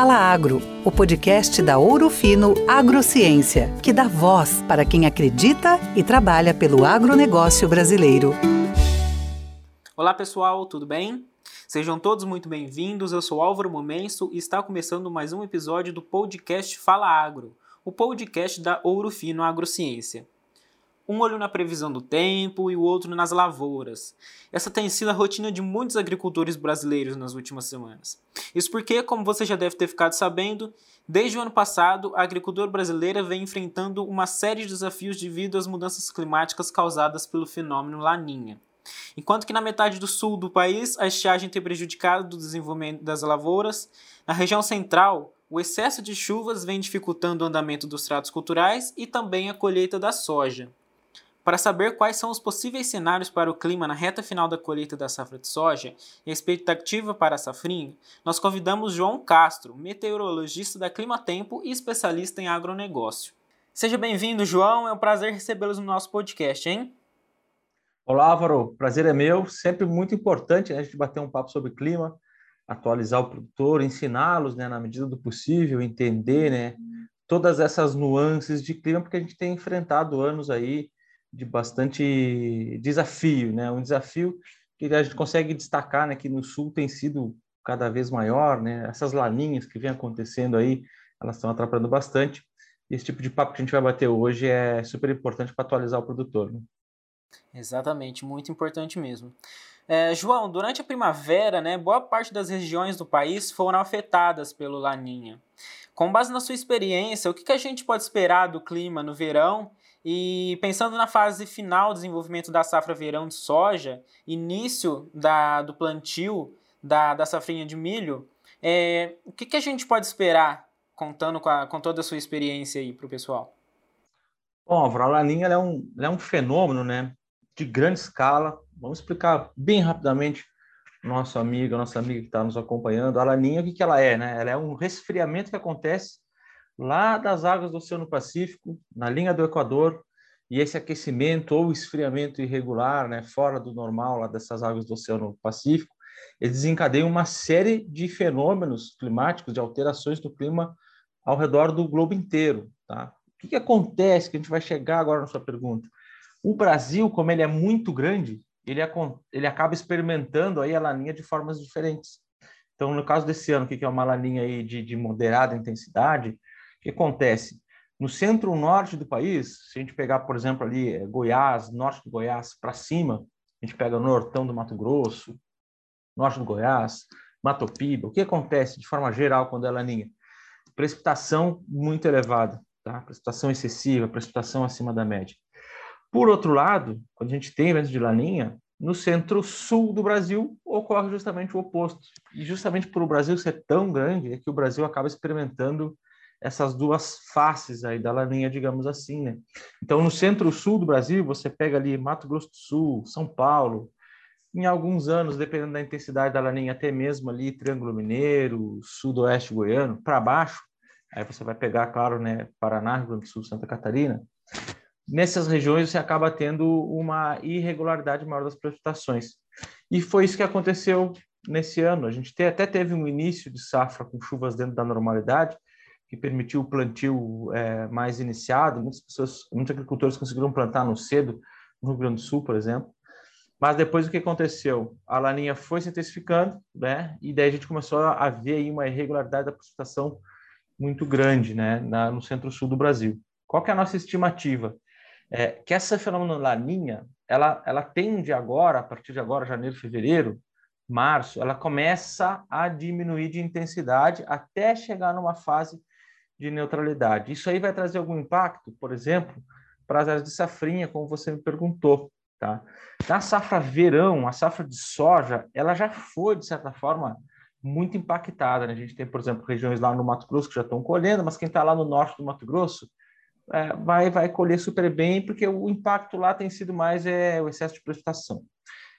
Fala Agro, o podcast da Ouro Fino Agrociência, que dá voz para quem acredita e trabalha pelo agronegócio brasileiro. Olá pessoal, tudo bem? Sejam todos muito bem-vindos. Eu sou Álvaro Momenso e está começando mais um episódio do podcast Fala Agro, o podcast da Ouro Fino Agrociência um olho na previsão do tempo e o outro nas lavouras. Essa tem sido a rotina de muitos agricultores brasileiros nas últimas semanas. Isso porque, como você já deve ter ficado sabendo, desde o ano passado a agricultura brasileira vem enfrentando uma série de desafios devido às mudanças climáticas causadas pelo fenômeno Laninha. Enquanto que na metade do sul do país a estiagem tem prejudicado o desenvolvimento das lavouras, na região central o excesso de chuvas vem dificultando o andamento dos tratos culturais e também a colheita da soja. Para saber quais são os possíveis cenários para o clima na reta final da colheita da safra de soja e a expectativa para a safrinha, nós convidamos João Castro, meteorologista da Clima Tempo e especialista em agronegócio. Seja bem-vindo, João. É um prazer recebê-los no nosso podcast, hein? Olá, Álvaro. Prazer é meu. Sempre muito importante né, a gente bater um papo sobre clima, atualizar o produtor, ensiná-los, né, na medida do possível, entender, né, todas essas nuances de clima, porque a gente tem enfrentado anos aí de bastante desafio, né? Um desafio que a gente consegue destacar, né? Que no sul tem sido cada vez maior, né? Essas laninhas que vem acontecendo aí, elas estão atrapalhando bastante. Esse tipo de papo que a gente vai bater hoje é super importante para atualizar o produtor. Né? Exatamente, muito importante mesmo. É, João, durante a primavera, né, boa parte das regiões do país foram afetadas pelo Laninha. Com base na sua experiência, o que, que a gente pode esperar do clima no verão e pensando na fase final do desenvolvimento da safra verão de soja, início da, do plantio da, da safrinha de milho, é, o que, que a gente pode esperar, contando com, a, com toda a sua experiência aí para o pessoal? Bom, a Laninha é um, é um fenômeno né, de grande escala. Vamos explicar bem rapidamente nosso amigo, nossa amiga que está nos acompanhando. A laninha, o que, que ela é? Né? Ela é um resfriamento que acontece lá das águas do Oceano Pacífico, na linha do Equador, e esse aquecimento ou esfriamento irregular, né, fora do normal lá dessas águas do Oceano Pacífico, ele desencadeia uma série de fenômenos climáticos, de alterações do clima ao redor do globo inteiro, tá? O que, que acontece? Que a gente vai chegar agora na sua pergunta. O Brasil, como ele é muito grande, ele, ele acaba experimentando aí a laninha de formas diferentes. Então, no caso desse ano, que é uma laninha aí de, de moderada intensidade, o que acontece? No centro-norte do país, se a gente pegar, por exemplo, ali eh, Goiás, norte do Goiás para cima, a gente pega o nortão do Mato Grosso, norte do Goiás, Mato Piba, o que acontece de forma geral quando é laninha? Precipitação muito elevada, tá? precipitação excessiva, precipitação acima da média. Por outro lado, quando a gente tem eventos de laninha, no centro-sul do Brasil ocorre justamente o oposto. E justamente por o Brasil ser tão grande, é que o Brasil acaba experimentando essas duas faces aí da laninha, digamos assim, né? Então, no centro-sul do Brasil, você pega ali Mato Grosso do Sul, São Paulo, em alguns anos, dependendo da intensidade da laninha, até mesmo ali Triângulo Mineiro, Sudoeste Goiano, para baixo, aí você vai pegar, claro, né, Paraná, Rio Grande do Sul, Santa Catarina, nessas regiões você acaba tendo uma irregularidade maior das precipitações. E foi isso que aconteceu nesse ano. A gente até teve um início de safra com chuvas dentro da normalidade, que permitiu o plantio é, mais iniciado. Muitas pessoas, muitos agricultores conseguiram plantar no cedo, no Rio Grande do Sul, por exemplo. Mas depois o que aconteceu? A laninha foi se intensificando, né? E daí a gente começou a ver aí uma irregularidade da precipitação muito grande, né? Na, no centro-sul do Brasil. Qual que é a nossa estimativa? É, que essa fenômeno laninha, ela, ela tende agora, a partir de agora, janeiro, fevereiro, março, ela começa a diminuir de intensidade até chegar numa fase de neutralidade. Isso aí vai trazer algum impacto, por exemplo, para as áreas de safrinha, como você me perguntou. Tá? Na safra verão, a safra de soja, ela já foi, de certa forma, muito impactada. Né? A gente tem, por exemplo, regiões lá no Mato Grosso que já estão colhendo, mas quem está lá no norte do Mato Grosso é, vai, vai colher super bem, porque o impacto lá tem sido mais é, o excesso de precipitação.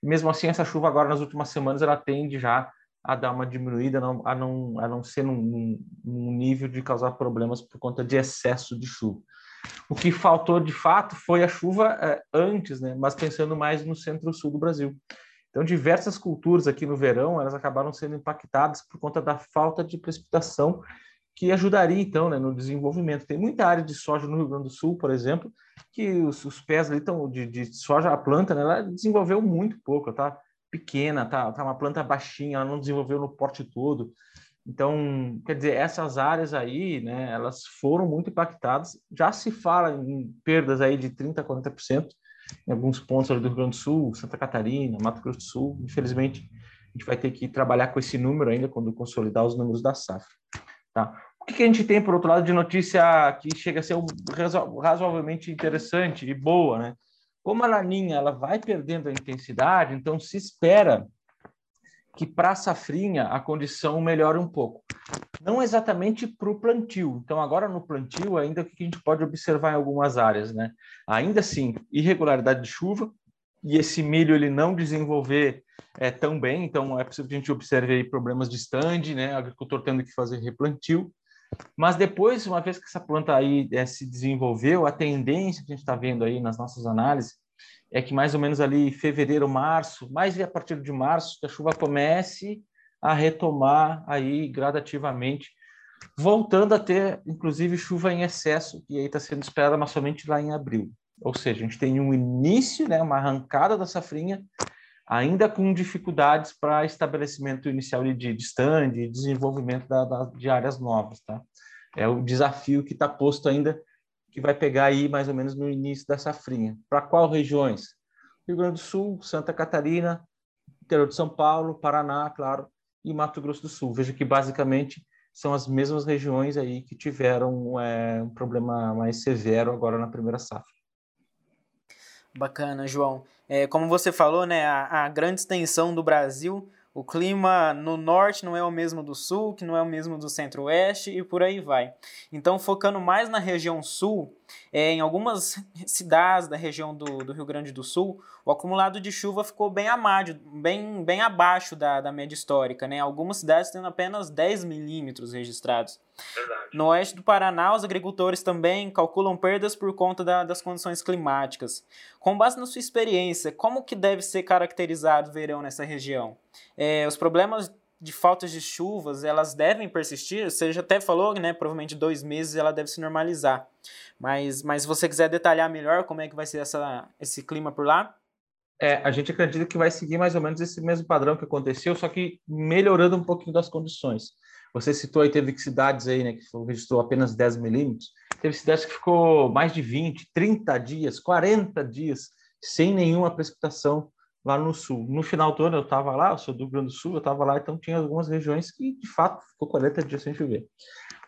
Mesmo assim, essa chuva agora, nas últimas semanas, ela tende já a dar uma diminuída, a não, a não, ser num, num nível de causar problemas por conta de excesso de chuva. O que faltou de fato foi a chuva é, antes, né? mas pensando mais no centro-sul do Brasil. Então, diversas culturas aqui no verão, elas acabaram sendo impactadas por conta da falta de precipitação que ajudaria, então, né, no desenvolvimento. Tem muita área de soja no Rio Grande do Sul, por exemplo, que os, os pés ali estão de, de, soja, a planta, né, ela desenvolveu muito pouco, tá pequena, tá, tá uma planta baixinha, ela não desenvolveu no porte todo. Então, quer dizer, essas áreas aí, né, elas foram muito impactadas. Já se fala em perdas aí de 30% a 40% em alguns pontos do Rio Grande do Sul, Santa Catarina, Mato Grosso do Sul. Infelizmente, a gente vai ter que trabalhar com esse número ainda quando consolidar os números da safra. Tá? O que, que a gente tem, por outro lado, de notícia que chega a ser razoavelmente interessante e boa, né? Como a laninha ela vai perdendo a intensidade, então se espera que para a safrinha a condição melhore um pouco. Não exatamente para o plantio. Então, agora no plantio, ainda o que a gente pode observar em algumas áreas, né? Ainda assim, irregularidade de chuva, e esse milho ele não desenvolver é, tão bem, então é possível que a gente observe aí problemas de stand, né? O agricultor tendo que fazer replantio. Mas depois, uma vez que essa planta aí é, se desenvolveu, a tendência que a gente está vendo aí nas nossas análises é que mais ou menos ali fevereiro, março, mais a partir de março, que a chuva comece a retomar aí gradativamente, voltando a ter, inclusive, chuva em excesso, que aí está sendo esperada, mas somente lá em abril. Ou seja, a gente tem um início, né, uma arrancada da safrinha, ainda com dificuldades para estabelecimento inicial de, de stand e desenvolvimento da, da, de áreas novas, tá? É o desafio que está posto ainda, que vai pegar aí mais ou menos no início da safrinha. Para qual regiões? Rio Grande do Sul, Santa Catarina, interior de São Paulo, Paraná, claro, e Mato Grosso do Sul. Veja que basicamente são as mesmas regiões aí que tiveram é, um problema mais severo agora na primeira safra. Bacana, João. É, como você falou, né, a, a, grande extensão do Brasil, o clima no norte não é o mesmo do sul, que não é o mesmo do centro-oeste e por aí vai. Então, focando mais na região sul, é, em algumas cidades da região do, do, Rio Grande do Sul, o acumulado de chuva ficou bem, amado, bem, bem abaixo da, da média histórica. Né? Algumas cidades tendo apenas 10 milímetros registrados. Verdade. No oeste do Paraná, os agricultores também calculam perdas por conta da, das condições climáticas. Com base na sua experiência, como que deve ser caracterizado o verão nessa região? É, os problemas de faltas de chuvas, elas devem persistir. Você já até falou, né? Provavelmente dois meses ela deve se normalizar. Mas, mas se você quiser detalhar melhor como é que vai ser essa, esse clima por lá. É, a gente acredita que vai seguir mais ou menos esse mesmo padrão que aconteceu, só que melhorando um pouquinho das condições. Você citou aí, teve cidades aí, né, que registrou apenas 10 milímetros. Teve cidades que ficou mais de 20, 30 dias, 40 dias sem nenhuma precipitação lá no sul. No final do ano eu estava lá, eu sou do Rio Grande do Sul, eu estava lá, então tinha algumas regiões que de fato ficou 40 dias sem chover.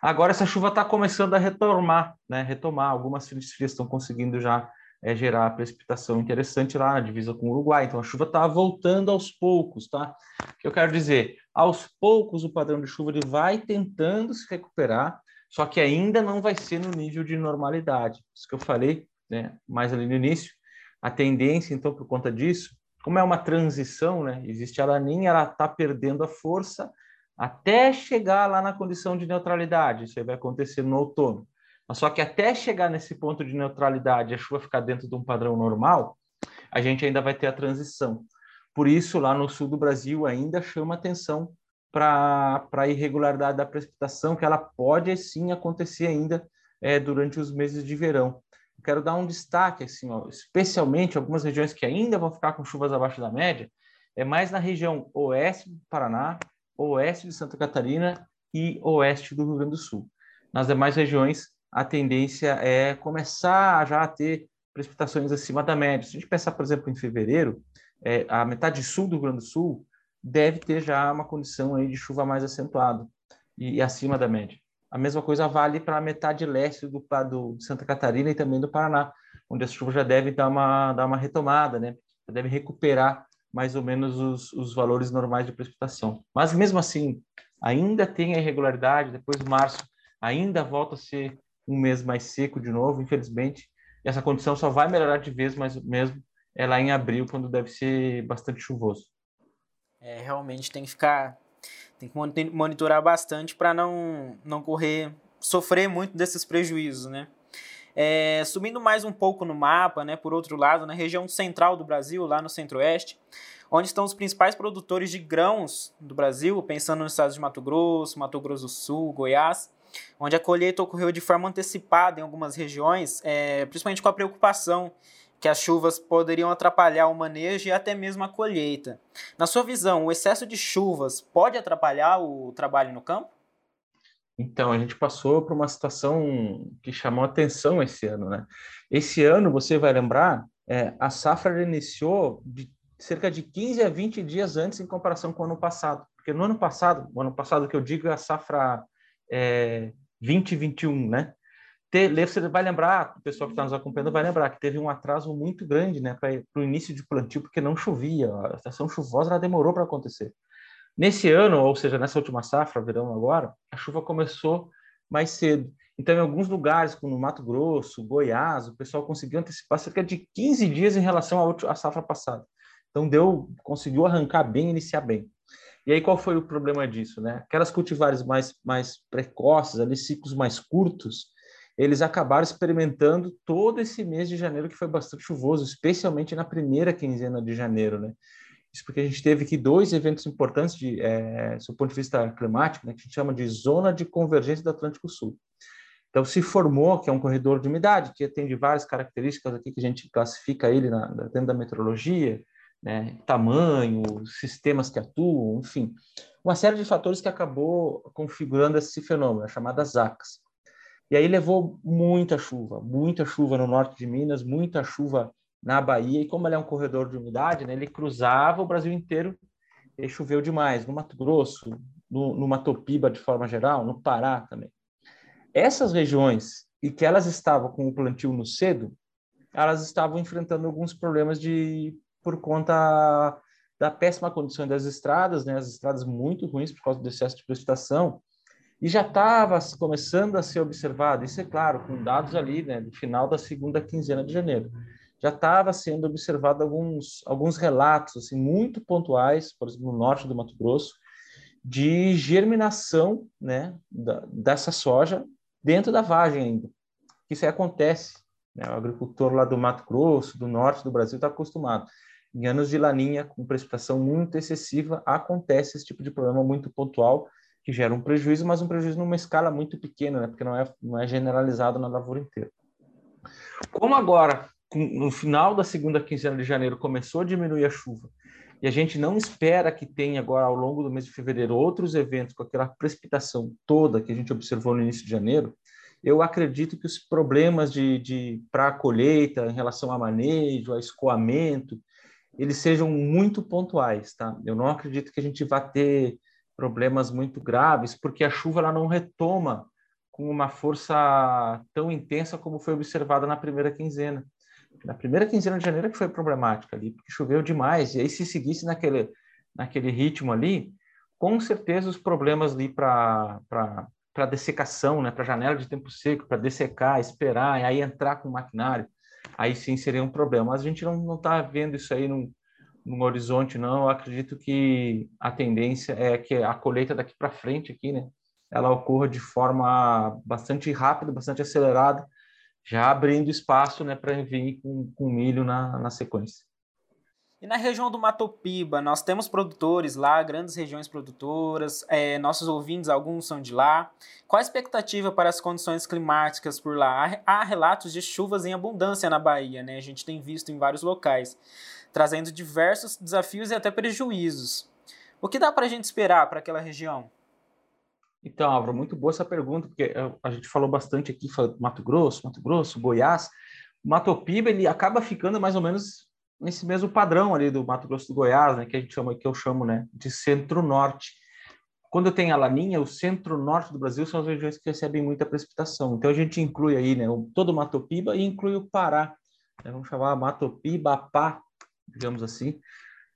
Agora essa chuva está começando a retomar, né? Retomar. Algumas frias estão conseguindo já é, gerar precipitação interessante lá na divisa com o Uruguai. Então a chuva está voltando aos poucos, tá? O que eu quero dizer, aos poucos o padrão de chuva ele vai tentando se recuperar, só que ainda não vai ser no nível de normalidade. Isso que eu falei, né? Mais ali no início. A tendência, então, por conta disso, como é uma transição, né? Existe a laninha, ela está perdendo a força até chegar lá na condição de neutralidade. Isso aí vai acontecer no outono. Mas só que até chegar nesse ponto de neutralidade, a chuva ficar dentro de um padrão normal, a gente ainda vai ter a transição. Por isso, lá no sul do Brasil, ainda chama atenção para a irregularidade da precipitação, que ela pode sim acontecer ainda é, durante os meses de verão quero dar um destaque, assim, ó, especialmente algumas regiões que ainda vão ficar com chuvas abaixo da média, é mais na região oeste do Paraná, oeste de Santa Catarina e oeste do Rio Grande do Sul. Nas demais regiões, a tendência é começar já a ter precipitações acima da média. Se a gente pensar, por exemplo, em fevereiro, é, a metade sul do Rio Grande do Sul deve ter já uma condição aí de chuva mais acentuada e, e acima da média. A mesma coisa vale para a metade leste do, do, de Santa Catarina e também do Paraná, onde as chuvas já devem dar uma, dar uma retomada, né? Já devem recuperar mais ou menos os, os valores normais de precipitação. Mas mesmo assim, ainda tem a irregularidade, depois de março ainda volta a ser um mês mais seco de novo, infelizmente. E essa condição só vai melhorar de vez, mas mesmo é lá em abril, quando deve ser bastante chuvoso. É, realmente tem que ficar tem que monitorar bastante para não, não correr, sofrer muito desses prejuízos, né? É, subindo mais um pouco no mapa, né, por outro lado, na região central do Brasil, lá no centro-oeste, onde estão os principais produtores de grãos do Brasil, pensando nos estados de Mato Grosso, Mato Grosso do Sul, Goiás, onde a colheita ocorreu de forma antecipada em algumas regiões, é, principalmente com a preocupação que as chuvas poderiam atrapalhar o manejo e até mesmo a colheita. Na sua visão, o excesso de chuvas pode atrapalhar o trabalho no campo? Então, a gente passou por uma situação que chamou atenção esse ano, né? Esse ano, você vai lembrar, é, a safra iniciou de cerca de 15 a 20 dias antes em comparação com o ano passado. Porque no ano passado, o ano passado que eu digo é a safra é, 2021, né? Você vai lembrar, o pessoal que está nos acompanhando vai lembrar que teve um atraso muito grande né, para o início de plantio, porque não chovia, a estação chuvosa ela demorou para acontecer. Nesse ano, ou seja, nessa última safra, verão agora, a chuva começou mais cedo. Então, em alguns lugares, como no Mato Grosso, Goiás, o pessoal conseguiu antecipar cerca de 15 dias em relação à safra passada. Então, deu, conseguiu arrancar bem, iniciar bem. E aí, qual foi o problema disso? Né? Aquelas cultivares mais, mais precoces, ali, ciclos mais curtos, eles acabaram experimentando todo esse mês de janeiro que foi bastante chuvoso, especialmente na primeira quinzena de janeiro, né? Isso porque a gente teve aqui dois eventos importantes de, é, do ponto de vista climático, né, que a gente chama de zona de convergência do Atlântico Sul. Então se formou que é um corredor de umidade que tem várias características aqui que a gente classifica ele na, dentro da meteorologia, né, tamanho, sistemas que atuam, enfim, uma série de fatores que acabou configurando esse fenômeno, chamadas ZACs. E aí levou muita chuva, muita chuva no norte de Minas, muita chuva na Bahia. E como ele é um corredor de umidade, né, ele cruzava o Brasil inteiro e choveu demais. No Mato Grosso, no, no Matopiba de forma geral, no Pará também. Essas regiões, e que elas estavam com o plantio no cedo, elas estavam enfrentando alguns problemas de por conta da péssima condição das estradas, né, as estradas muito ruins por causa do excesso de precipitação, e já estava começando a ser observado, isso é claro, com dados ali, né, no final da segunda quinzena de janeiro, já estava sendo observado alguns, alguns relatos, assim, muito pontuais, por exemplo, no norte do Mato Grosso, de germinação, né, da, dessa soja dentro da vagem ainda. Isso aí acontece, né, o agricultor lá do Mato Grosso, do norte do Brasil, está acostumado. Em anos de laninha, com precipitação muito excessiva, acontece esse tipo de problema muito pontual, que gera um prejuízo, mas um prejuízo numa escala muito pequena, né? porque não é, não é generalizado na lavoura inteira. Como agora, no final da segunda quinzena de janeiro, começou a diminuir a chuva, e a gente não espera que tenha agora, ao longo do mês de fevereiro, outros eventos com aquela precipitação toda que a gente observou no início de janeiro, eu acredito que os problemas de, de para a colheita, em relação a manejo, a escoamento, eles sejam muito pontuais, tá? Eu não acredito que a gente vá ter problemas muito graves, porque a chuva ela não retoma com uma força tão intensa como foi observada na primeira quinzena. Na primeira quinzena de janeiro que foi problemática ali, porque choveu demais, e aí se seguisse naquele, naquele ritmo ali, com certeza os problemas ali para para dessecação, né, para janela de tempo seco, para dessecar, esperar, e aí entrar com o maquinário, aí sim seria um problema. Mas a gente não está vendo isso aí no horizonte, não. Eu acredito que a tendência é que a colheita daqui para frente aqui, né, ela ocorra de forma bastante rápida, bastante acelerada, já abrindo espaço, né, para vir com, com milho na, na sequência. E na região do Matopiba, nós temos produtores lá, grandes regiões produtoras, é, nossos ouvintes, alguns são de lá. Qual a expectativa para as condições climáticas por lá? Há relatos de chuvas em abundância na Bahia, né? A gente tem visto em vários locais trazendo diversos desafios e até prejuízos. O que dá para a gente esperar para aquela região? Então, Álvaro, muito boa essa pergunta, porque a gente falou bastante aqui, Mato Grosso, Mato Grosso, Goiás. Mato Piba, ele acaba ficando mais ou menos nesse mesmo padrão ali do Mato Grosso do Goiás, né, que a gente chama, que eu chamo, né, de centro-norte. Quando tem a laninha, o centro-norte do Brasil são as regiões que recebem muita precipitação. Então a gente inclui aí, né, todo o Mato Piba e inclui o Pará. Né, vamos chamar Mato Piba, Pá, digamos assim.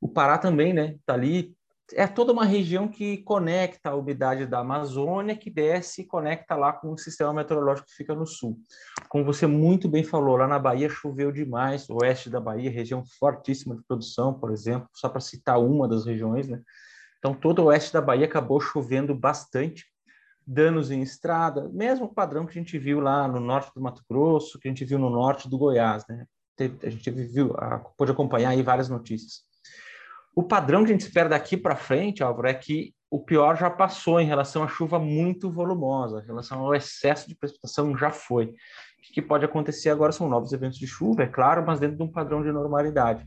O Pará também, né? Está ali. É toda uma região que conecta a umidade da Amazônia, que desce e conecta lá com o sistema meteorológico que fica no sul. Como você muito bem falou, lá na Bahia choveu demais, oeste da Bahia, região fortíssima de produção, por exemplo, só para citar uma das regiões, né? Então, todo o oeste da Bahia acabou chovendo bastante. danos em estrada, mesmo padrão que a gente viu lá no norte do Mato Grosso, que a gente viu no norte do Goiás, né? A gente viu, pôde acompanhar aí várias notícias. O padrão que a gente espera daqui para frente, Álvaro, é que o pior já passou em relação à chuva muito volumosa, em relação ao excesso de precipitação já foi. O que pode acontecer agora são novos eventos de chuva, é claro, mas dentro de um padrão de normalidade.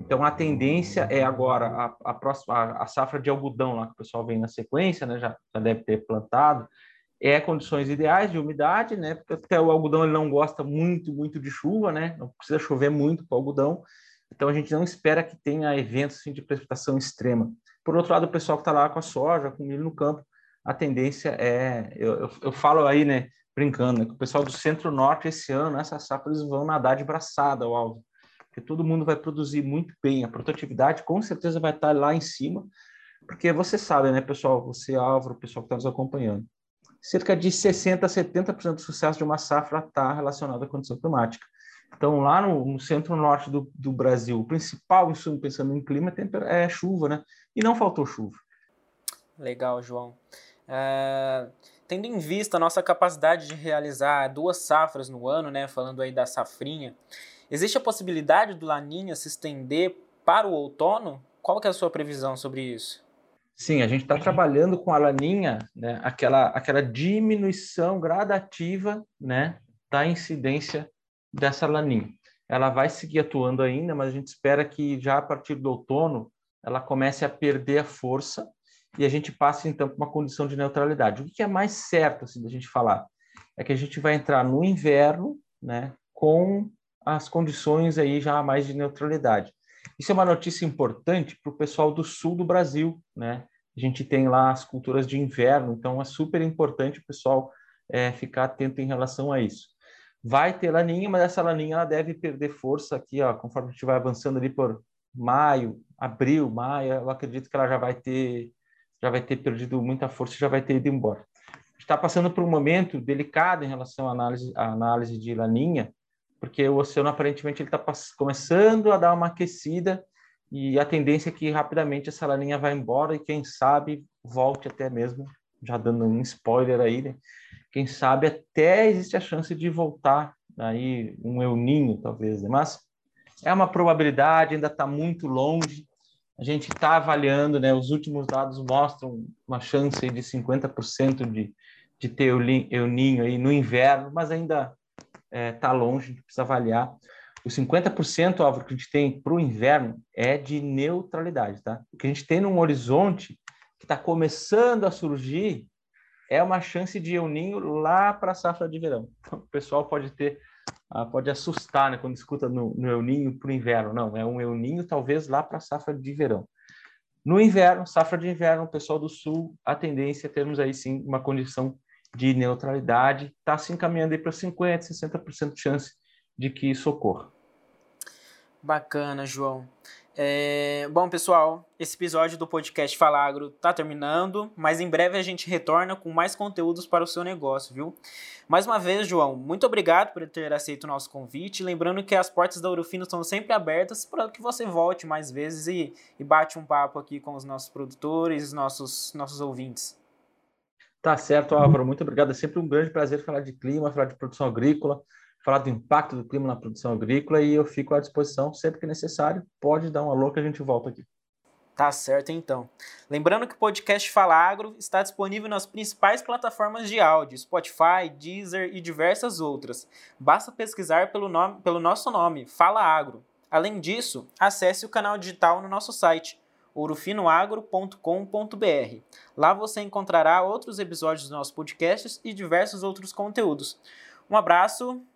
Então a tendência é agora a, a próxima a, a, safra de algodão lá que o pessoal vem na sequência, né, já, já deve ter plantado, é condições ideais de umidade, né? Porque até o algodão ele não gosta muito muito de chuva, né? Não precisa chover muito para o algodão. Então a gente não espera que tenha eventos assim, de precipitação extrema. Por outro lado, o pessoal que está lá com a soja, com milho no campo, a tendência é, eu, eu, eu falo aí, né, brincando, né, que o pessoal do centro-norte esse ano, essa safra, eles vão nadar de braçada o alvo porque todo mundo vai produzir muito bem. A produtividade com certeza vai estar lá em cima, porque você sabe, né, pessoal, você, Álvaro, o pessoal que está nos acompanhando, cerca de 60% a 70% do sucesso de uma safra está relacionado à condição climática. Então, lá no, no centro-norte do, do, Brasil, o principal insumo pensando em clima é chuva, né? E não faltou chuva. Legal, João. É, tendo em vista a nossa capacidade de realizar duas safras no ano, né? Falando aí da safrinha, Existe a possibilidade do Laninha se estender para o outono? Qual que é a sua previsão sobre isso? Sim, a gente está trabalhando com a laninha, né, aquela, aquela diminuição gradativa né, da incidência dessa laninha. Ela vai seguir atuando ainda, mas a gente espera que já a partir do outono ela comece a perder a força e a gente passe então para uma condição de neutralidade. O que é mais certo assim, da gente falar é que a gente vai entrar no inverno né, com as condições aí já mais de neutralidade. Isso é uma notícia importante para o pessoal do sul do Brasil, né? A gente tem lá as culturas de inverno, então é super importante o pessoal é, ficar atento em relação a isso. Vai ter laninha, mas essa laninha ela deve perder força aqui, ó, conforme a gente vai avançando ali por maio, abril, maio, eu acredito que ela já vai ter já vai ter perdido muita força, já vai ter ido embora. Está passando por um momento delicado em relação à análise, à análise de laninha, porque o oceano aparentemente ele está começando a dar uma aquecida e a tendência é que rapidamente essa laninha vai embora e quem sabe volte até mesmo, já dando um spoiler aí, né? Quem sabe até existe a chance de voltar aí um euninho talvez, né? mas é uma probabilidade, ainda está muito longe. A gente está avaliando, né? Os últimos dados mostram uma chance de 50% de, de ter euninho aí no inverno, mas ainda está é, tá longe, a gente precisa avaliar. Os 50%, Álvaro, que a gente tem para o inverno é de neutralidade, tá? O que a gente tem num horizonte que está começando a surgir é uma chance de euninho lá para a safra de verão. Então, o pessoal pode ter, ah, pode assustar, né, quando escuta no, no euninho para o inverno. Não, é um euninho talvez lá para a safra de verão. No inverno, safra de inverno, o pessoal do sul, a tendência é termos aí sim uma condição de neutralidade, está se encaminhando para 50%, 60% de chance de que isso ocorra. Bacana, João. É... Bom, pessoal, esse episódio do podcast Falagro está terminando, mas em breve a gente retorna com mais conteúdos para o seu negócio, viu? Mais uma vez, João, muito obrigado por ter aceito o nosso convite. Lembrando que as portas da Ourofino estão sempre abertas para que você volte mais vezes e, e bate um papo aqui com os nossos produtores, nossos, nossos ouvintes. Tá certo, Álvaro. Muito obrigado. É sempre um grande prazer falar de clima, falar de produção agrícola, falar do impacto do clima na produção agrícola e eu fico à disposição sempre que necessário. Pode dar um alô que a gente volta aqui. Tá certo, então. Lembrando que o podcast Fala Agro está disponível nas principais plataformas de áudio, Spotify, Deezer e diversas outras. Basta pesquisar pelo, nome, pelo nosso nome, Fala Agro. Além disso, acesse o canal digital no nosso site ourofinoagro.com.br. Lá você encontrará outros episódios dos nossos podcasts e diversos outros conteúdos. Um abraço